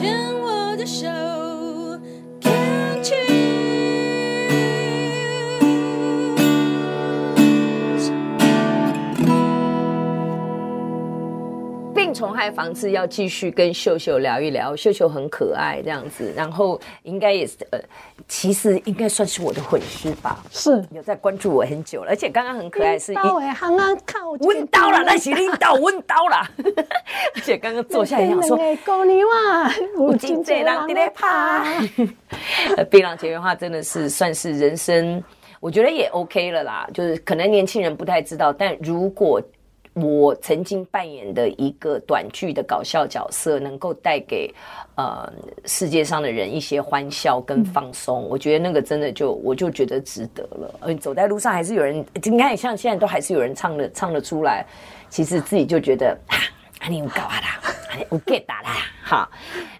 牵我的手。虫害防治要继续跟秀秀聊一聊，秀秀很可爱这样子，然后应该也是呃，其实应该算是我的粉丝吧，是。有在关注我很久了，而且刚刚很可爱是一，到哎，刚刚看我温刀了，那是领导温刀了，而且刚刚坐下来想说，狗你哇，我今这让你来怕，槟榔节约化真的是算是人生，我觉得也 OK 了啦，就是可能年轻人不太知道，但如果。我曾经扮演的一个短剧的搞笑角色，能够带给呃世界上的人一些欢笑跟放松，我觉得那个真的就我就觉得值得了。而走在路上还是有人，你看像现在都还是有人唱的唱得出来，其实自己就觉得啊，你有搞啊啦，我 get 打啦。好，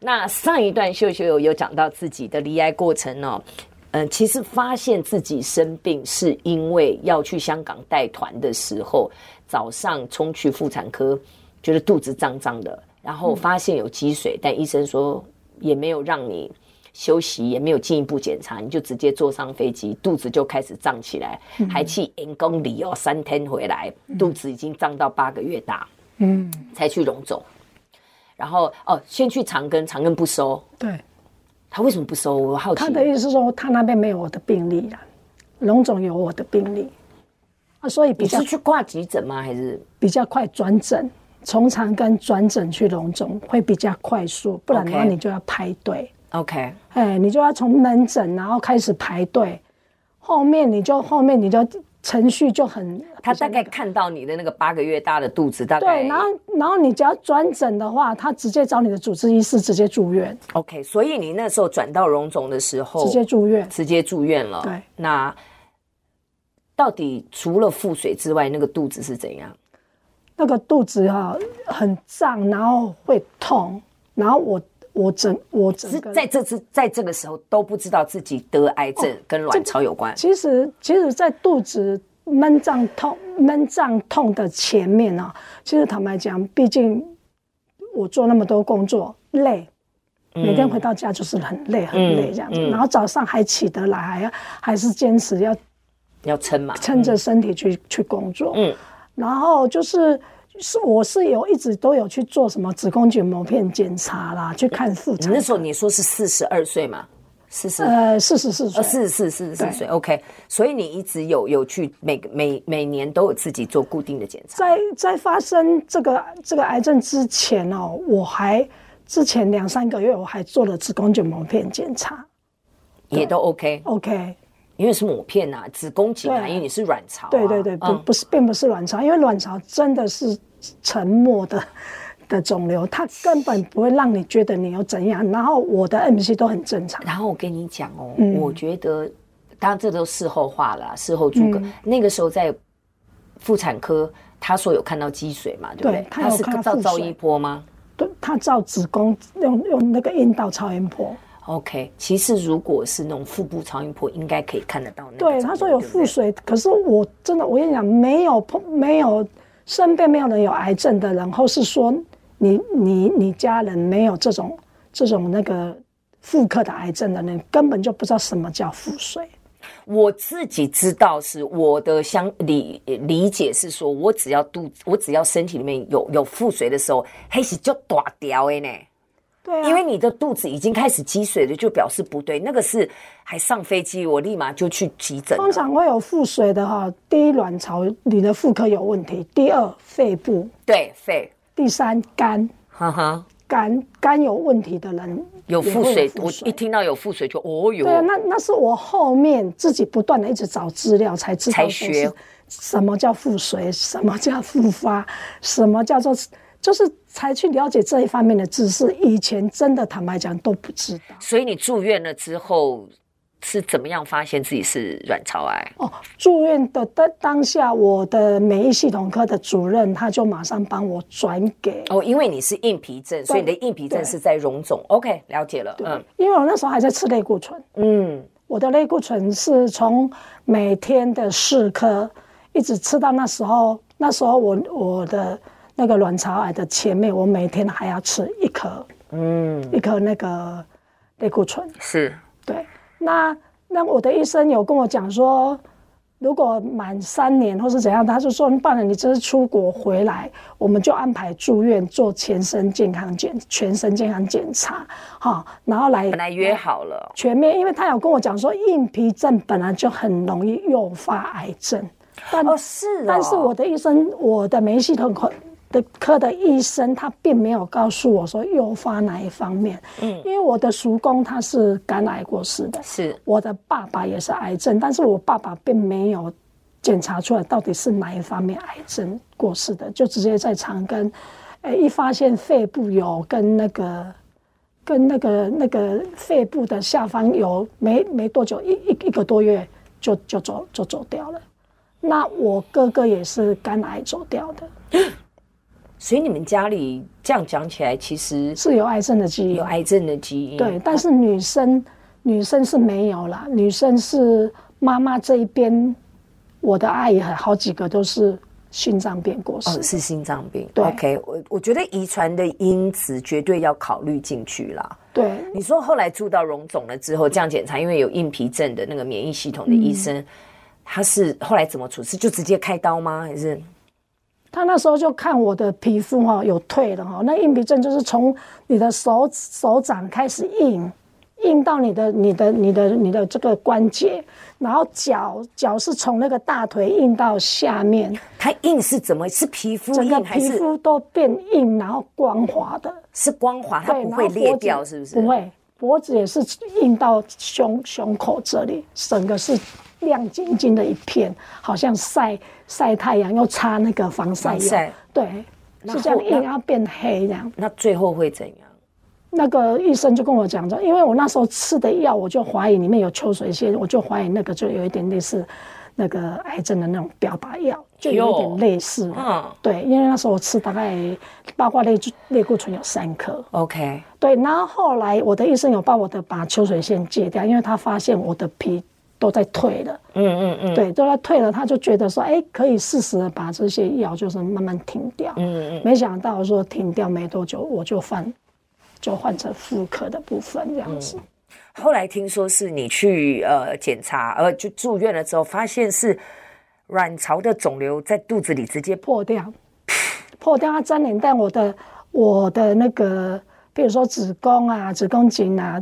那上一段秀秀有有讲到自己的离爱过程哦，嗯、呃，其实发现自己生病是因为要去香港带团的时候。早上冲去妇产科，觉得肚子胀胀的，然后发现有积水，但医生说也没有让你休息，也没有进一步检查，你就直接坐上飞机，肚子就开始胀起来，还去 N 公里哦，三天回来，肚子已经胀到八个月大，嗯，才去荣总，然后哦，先去长庚，长庚不收，对，他为什么不收？我好奇，他的意思是说他那边没有我的病历啊，龙总有我的病历。啊，所以比较去挂急诊吗？还是比较快转诊？从长庚转诊去龙总会比较快速，不然的话你就要排队。OK，哎，你就要从门诊然后开始排队，后面你就后面你就程序就很。他大概看到你的那个八个月大的肚子，大概对，然后然后你只要转诊的话，他直接找你的主治医师直接住院。OK，所以你那时候转到荣总的时候，直接住院，直接住院了。对，那。到底除了腹水之外，那个肚子是怎样？那个肚子哈、哦、很胀，然后会痛，然后我我整我整个在这次在这个时候都不知道自己得癌症跟卵巢有关。哦、其实其实，在肚子闷胀痛闷胀痛的前面呢、哦，其实坦白讲，毕竟我做那么多工作累，每天回到家就是很累很累这样子，嗯嗯、然后早上还起得来，还要还是坚持要。要撑嘛，撑着身体去、嗯、去工作。嗯，然后就是是我是有一直都有去做什么子宫颈膜片检查啦，去看妇产。那时候你说是四十二岁嘛？四十呃四十四岁，四十四四十四岁。OK，所以你一直有有去每每每年都有自己做固定的检查。在在发生这个这个癌症之前哦，我还之前两三个月我还做了子宫颈膜片检查，也都 OK OK。因为是抹片呐、啊，子宫颈啊，因为你是卵巢、啊。对对对，不、嗯、不是，并不是卵巢，因为卵巢真的是沉默的的肿瘤，它根本不会让你觉得你有怎样。然后我的 MC 都很正常。然后我跟你讲哦，嗯、我觉得，当然这都事后话了，事后诸葛。嗯、那个时候在妇产科，他说有看到积水嘛，对不对？他有看到照超音波吗？对，他照子宫用用那个阴道超音波。OK，其实如果是那种腹部超音波，应该可以看得到那个。对，他说有腹水，可是我真的，我跟你讲，没有碰，没有身边没有人有癌症的人，或是说你你你家人没有这种这种那个妇科的癌症的人，根本就不知道什么叫腹水。我自己知道是我的相理理解是说，我只要肚子，我只要身体里面有有腹水的时候，黑是就大掉的呢。对、啊，因为你的肚子已经开始积水了，就表示不对。那个是还上飞机，我立马就去急诊。通常会有腹水的哈，第一卵巢你的妇科有问题，第二肺部，对肺，第三肝，哈哈，肝肝有问题的人有腹水，我一听到有腹水就哦哟。对啊，那那是我后面自己不断的一直找资料才知道才学什么叫腹水，什么叫复发，什么叫做。就是才去了解这一方面的知识，以前真的坦白讲都不知道。所以你住院了之后是怎么样发现自己是卵巢癌？哦，住院的当当下，我的免疫系统科的主任他就马上帮我转给哦，因为你是硬皮症，所以你的硬皮症是在溶肿。OK，了解了。嗯，因为我那时候还在吃类固醇。嗯，我的类固醇是从每天的四颗一直吃到那时候，那时候我我的。那个卵巢癌的前面，我每天还要吃一颗，嗯，一颗那个类固醇。是，对。那那我的医生有跟我讲说，如果满三年或是怎样，他就说，办了你这次出国回来，我们就安排住院做全身健康检全身健康检查，哈，然后来本来约好了。全面，因为他有跟我讲说，硬皮症本来就很容易诱发癌症，但哦是哦，但是我的医生，我的免疫系统科的科的医生，他并没有告诉我说诱发哪一方面，嗯，因为我的叔公他是肝癌过世的，是。我的爸爸也是癌症，但是我爸爸并没有检查出来到底是哪一方面癌症过世的，就直接在长庚，哎，一发现肺部有跟那个跟那个那个肺部的下方有没没多久一一一个多月就就走就走掉了，那我哥哥也是肝癌走掉的。所以你们家里这样讲起来，其实是有癌症的基因，有癌症的基因。对，但是女生女生是没有啦，女生是妈妈这一边，我的阿姨还好几个都是心脏病过世。哦，是心脏病。对，OK，我我觉得遗传的因子绝对要考虑进去啦。对，你说后来住到荣总了之后，这样检查，因为有硬皮症的那个免疫系统的医生，嗯、他是后来怎么处置？就直接开刀吗？还是？他那时候就看我的皮肤哈有退了哈，那硬皮症就是从你的手手掌开始硬，硬到你的你的你的你的这个关节，然后脚脚是从那个大腿硬到下面。它硬是怎么？是皮肤整个皮肤都变硬，然后光滑的。是光滑，它不会裂掉，是不是？不会，脖子也是硬到胸胸口这里，整个是。亮晶晶的一片，好像晒晒太阳又擦那个防晒药，对，是这样硬要变黑这样。那最后会怎样？那个医生就跟我讲说，因为我那时候吃的药，我就怀疑里面有秋水仙，我就怀疑那个就有一点类似那个癌症的那种标靶药，就有点类似。嗯，对，因为那时候我吃大概包括类类固醇有三颗。OK，对，然后后来我的医生有帮我的把秋水仙戒掉，因为他发现我的皮。都在退了，嗯嗯嗯，对，都在退了，他就觉得说，哎，可以适时的把这些药就是慢慢停掉，嗯嗯，没想到说停掉没多久，我就换，就换成妇科的部分这样子。嗯、后来听说是你去呃检查，呃就住院了之后，发现是卵巢的肿瘤在肚子里直接破掉，破掉它粘连，但我的我的那个。比如说子宫啊、子宫颈啊，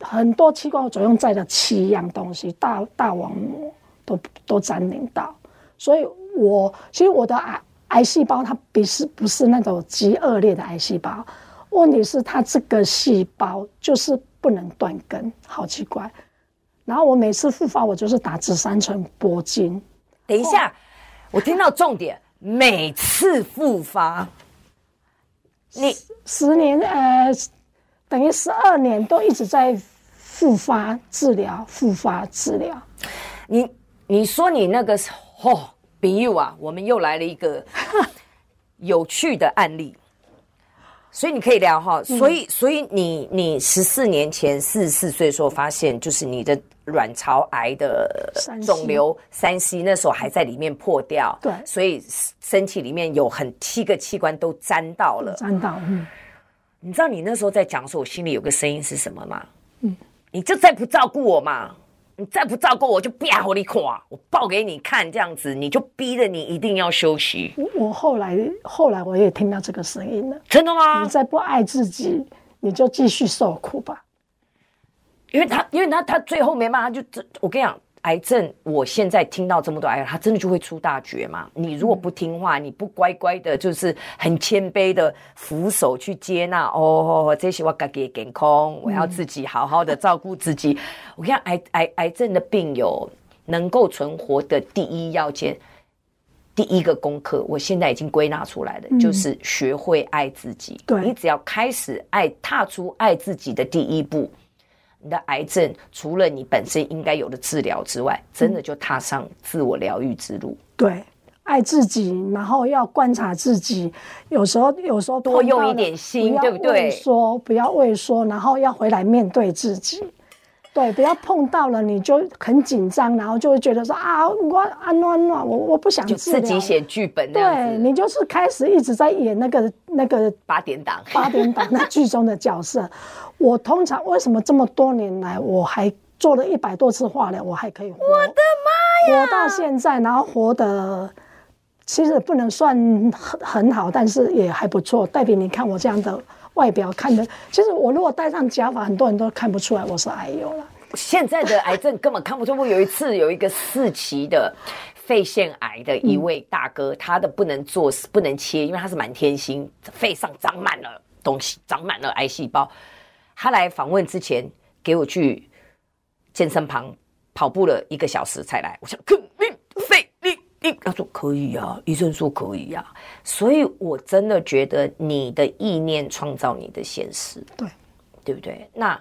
很多器官总用在了七样东西，大大网膜都都沾淋到，所以我其实我的癌癌细胞它不是不是那种极恶劣的癌细胞，问题是它这个细胞就是不能断根，好奇怪。然后我每次复发，我就是打紫杉醇铂金。等一下，我听到重点，每次复发。你十年呃，等于十二年都一直在复发治疗，复发治疗。你你说你那个哦，比喻啊，我们又来了一个 有趣的案例，所以你可以聊哈。所以所以你你十四年前四十四岁的时候发现，就是你的。卵巢癌的肿瘤三 C 那时候还在里面破掉，对，所以身体里面有很七个器官都沾到了，沾到。嗯，你知道你那时候在讲的时候，我心里有个声音是什么吗？嗯，你就再不照顾我嘛，你再不照顾我就啪我你垮，我爆给你看，这样子你就逼着你一定要休息。我后来后来我也听到这个声音了，真的吗？你再不爱自己，你就继续受苦吧。因为他，因为他，他最后没办法，就这。我跟你讲，癌症，我现在听到这么多癌症，他真的就会出大绝嘛。你如果不听话，你不乖乖的，就是很谦卑的俯首去接纳。哦，这些我自己健康，我要自己好好的照顾自己。嗯、我看，癌癌癌症的病友能够存活的第一要件，第一个功课，我现在已经归纳出来了，嗯、就是学会爱自己。对，你只要开始爱，踏出爱自己的第一步。你的癌症除了你本身应该有的治疗之外，真的就踏上自我疗愈之路。对，爱自己，然后要观察自己，有时候有时候多用一点心，对不对？说不要畏缩，然后要回来面对自己。对，不要碰到了你就很紧张，然后就会觉得说啊，我啊暖暖，我我不想就自己写剧本。对，你就是开始一直在演那个那个八点档八点档那剧中的角色。我通常为什么这么多年来我还做了一百多次化疗，我还可以活？我的妈呀！活到现在，然后活得其实不能算很很好，但是也还不错。代表你看我这样的。外表看的，其实我如果戴上假发，很多人都看不出来我是癌友了。现在的癌症根本看不出。我有一次有一个四期的肺腺癌的一位大哥，他的不能做，不能切，因为他是满天星，肺上长满了东西，长满了癌细胞。他来访问之前，给我去健身房跑步了一个小时才来。我想，肺。他说可以啊，医生说可以啊，所以我真的觉得你的意念创造你的现实，对，对不对？那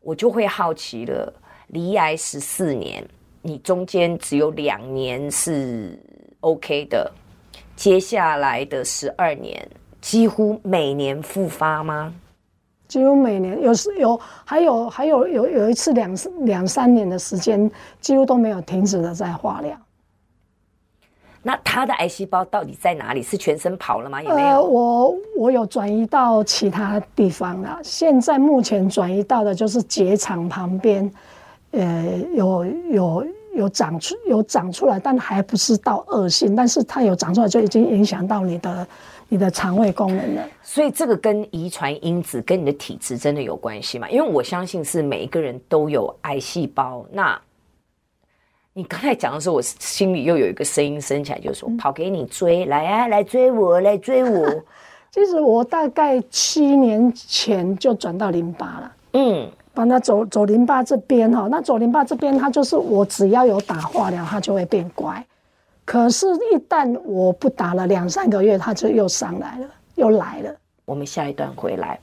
我就会好奇了，离癌十四年，你中间只有两年是 OK 的，接下来的十二年几乎每年复发吗？几乎每年有时有，还有还有有有一次两两三年的时间，几乎都没有停止的在化疗。那他的癌细胞到底在哪里？是全身跑了吗？也没有。呃，我我有转移到其他地方了。现在目前转移到的就是结肠旁边，呃，有有有长出有长出来，但还不是到恶性，但是它有长出来就已经影响到你的你的肠胃功能了。所以这个跟遗传因子跟你的体质真的有关系吗？因为我相信是每一个人都有癌细胞。那你刚才讲的时候，我心里又有一个声音升起来，就是说：“跑给你追，来啊，来追我，来追我。”其实我大概七年前就转到淋巴了，嗯，把它走走淋巴这边哈。那走淋巴这边，它就是我只要有打化疗，它就会变乖。可是，一旦我不打了两三个月，它就又上来了，又来了。我们下一段回来。